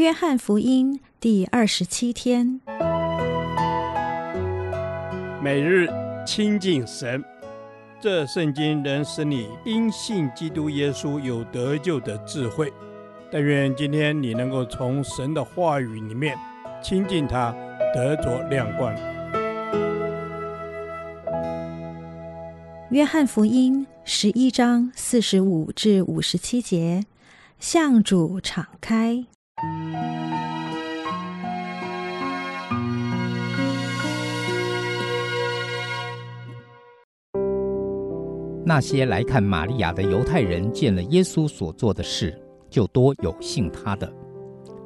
约翰福音第二十七天，每日亲近神，这圣经能使你因信基督耶稣有得救的智慧。但愿今天你能够从神的话语里面亲近他，得着亮光。约翰福音十一章四十五至五十七节，向主敞开。那些来看玛利亚的犹太人见了耶稣所做的事，就多有信他的；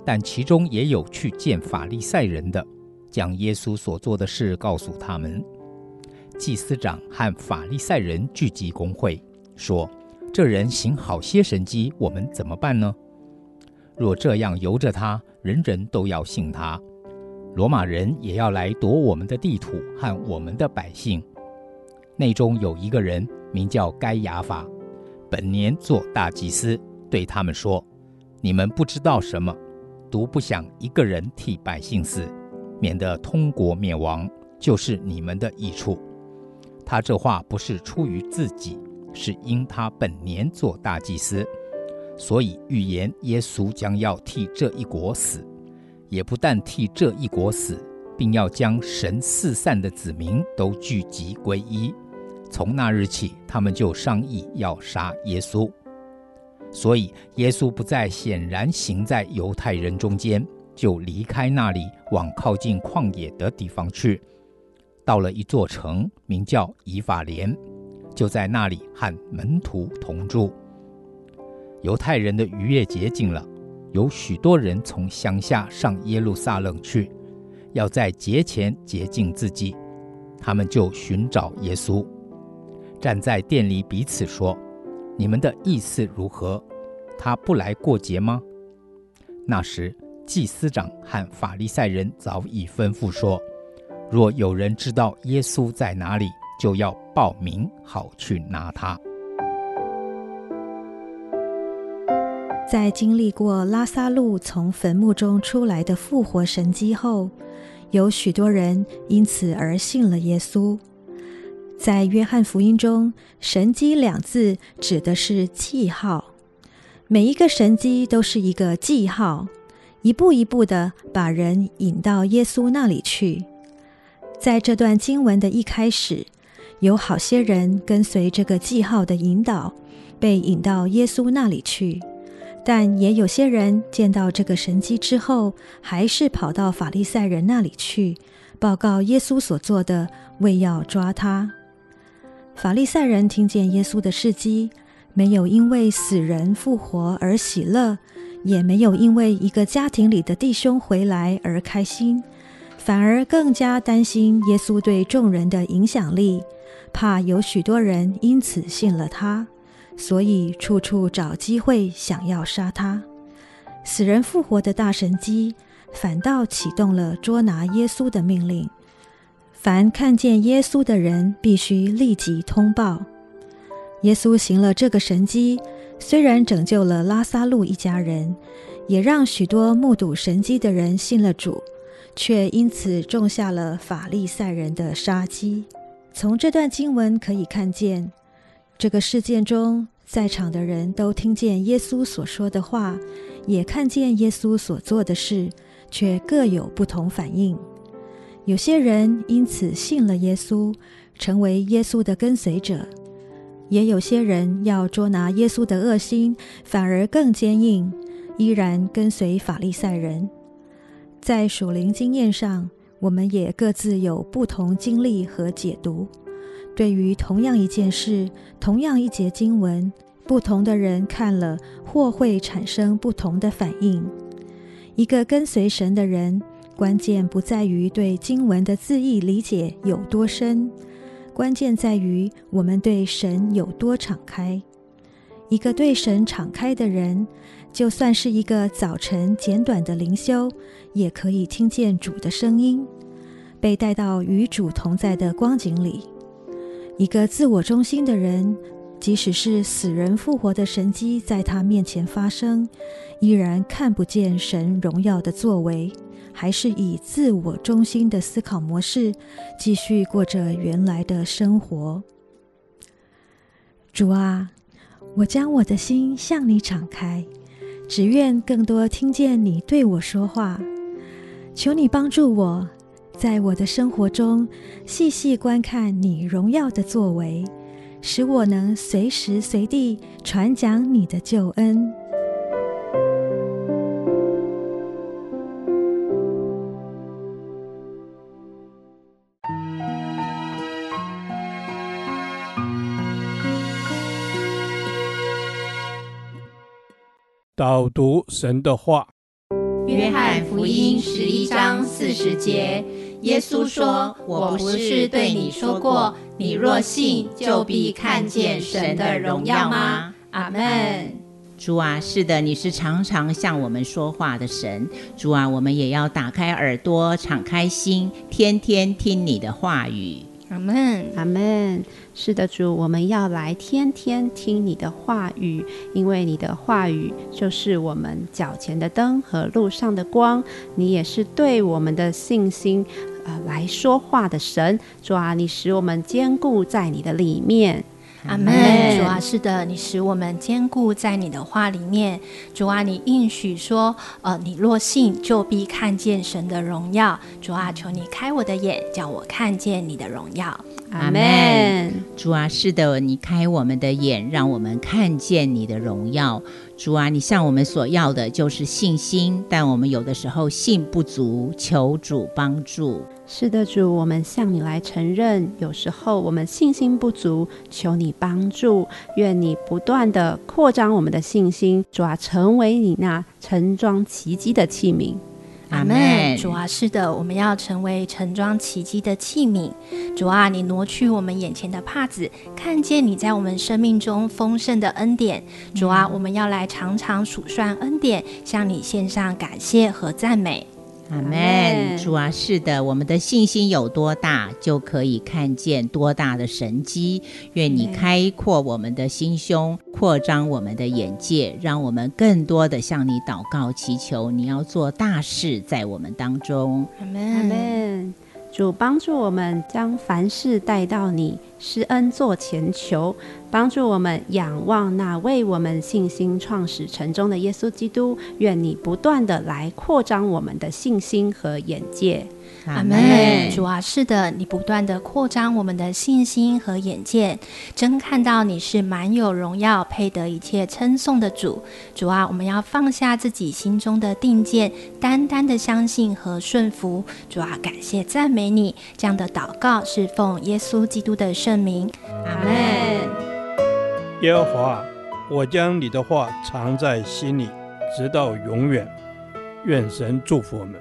但其中也有去见法利赛人的，将耶稣所做的事告诉他们。祭司长和法利赛人聚集公会，说：“这人行好些神迹，我们怎么办呢？若这样由着他，人人都要信他，罗马人也要来夺我们的地土和我们的百姓。”内中有一个人名叫该亚法，本年做大祭司，对他们说：“你们不知道什么，独不想一个人替百姓死，免得通国灭亡，就是你们的益处。”他这话不是出于自己，是因他本年做大祭司，所以预言耶稣将要替这一国死，也不但替这一国死，并要将神四散的子民都聚集归一。从那日起，他们就商议要杀耶稣。所以耶稣不再显然行在犹太人中间，就离开那里，往靠近旷野的地方去。到了一座城，名叫以法莲，就在那里和门徒同住。犹太人的逾越节近了，有许多人从乡下上耶路撒冷去，要在节前洁净自己。他们就寻找耶稣，站在店里彼此说：“你们的意思如何？他不来过节吗？”那时祭司长和法利赛人早已吩咐说。若有人知道耶稣在哪里，就要报名，好去拿他。在经历过拉撒路从坟墓中出来的复活神迹后，有许多人因此而信了耶稣。在约翰福音中，“神迹”两字指的是记号，每一个神迹都是一个记号，一步一步的把人引到耶稣那里去。在这段经文的一开始，有好些人跟随这个记号的引导，被引到耶稣那里去；但也有些人见到这个神迹之后，还是跑到法利赛人那里去，报告耶稣所做的，为要抓他。法利赛人听见耶稣的事迹，没有因为死人复活而喜乐，也没有因为一个家庭里的弟兄回来而开心。反而更加担心耶稣对众人的影响力，怕有许多人因此信了他，所以处处找机会想要杀他。死人复活的大神迹，反倒启动了捉拿耶稣的命令。凡看见耶稣的人，必须立即通报。耶稣行了这个神迹，虽然拯救了拉撒路一家人，也让许多目睹神迹的人信了主。却因此种下了法利赛人的杀机。从这段经文可以看见，这个事件中在场的人都听见耶稣所说的话，也看见耶稣所做的事，却各有不同反应。有些人因此信了耶稣，成为耶稣的跟随者；也有些人要捉拿耶稣的恶心，反而更坚硬，依然跟随法利赛人。在属灵经验上，我们也各自有不同经历和解读。对于同样一件事、同样一节经文，不同的人看了或会产生不同的反应。一个跟随神的人，关键不在于对经文的字义理解有多深，关键在于我们对神有多敞开。一个对神敞开的人，就算是一个早晨简短的灵修，也可以听见主的声音，被带到与主同在的光景里。一个自我中心的人，即使是死人复活的神迹在他面前发生，依然看不见神荣耀的作为，还是以自我中心的思考模式继续过着原来的生活。主啊，我将我的心向你敞开，只愿更多听见你对我说话。求你帮助我，在我的生活中细细观看你荣耀的作为。使我能随时随地传讲你的救恩。导读神的话，约翰福音十一章四十节。耶稣说：“我不是对你说过，你若信，就必看见神的荣耀吗？”阿门。主啊，是的，你是常常向我们说话的神。主啊，我们也要打开耳朵，敞开心，天天听你的话语。阿门，阿门。是的，主，我们要来天天听你的话语，因为你的话语就是我们脚前的灯和路上的光。你也是对我们的信心，呃，来说话的神。主啊，你使我们坚固在你的里面。阿门。主啊，是的，你使我们坚固在你的话里面。主啊，你应许说，呃，你若信，就必看见神的荣耀。主啊，求你开我的眼，叫我看见你的荣耀。阿门。主啊，是的，你开我们的眼，让我们看见你的荣耀。主啊，你向我们所要的就是信心，但我们有的时候信不足，求主帮助。是的，主，我们向你来承认，有时候我们信心不足，求你帮助。愿你不断的扩张我们的信心，主啊，成为你那盛装奇迹的器皿。阿门，主啊，是的，我们要成为盛装奇迹的器皿。主啊，你挪去我们眼前的帕子，看见你在我们生命中丰盛的恩典。主啊，我们要来常常数算恩典，向你献上感谢和赞美。阿门，主啊，是的，我们的信心有多大，就可以看见多大的神机。愿你开阔我们的心胸，扩张我们的眼界，让我们更多的向你祷告祈求。你要做大事在我们当中。阿门，阿门。主帮助我们将凡事带到你施恩座前求，帮助我们仰望那为我们信心创始成终的耶稣基督。愿你不断的来扩张我们的信心和眼界。阿门，主啊，是的，你不断的扩张我们的信心和眼界，真看到你是满有荣耀、配得一切称颂的主。主啊，我们要放下自己心中的定见，单单的相信和顺服。主啊，感谢赞美你，这样的祷告是奉耶稣基督的圣名。阿门。耶和华，我将你的话藏在心里，直到永远。愿神祝福我们。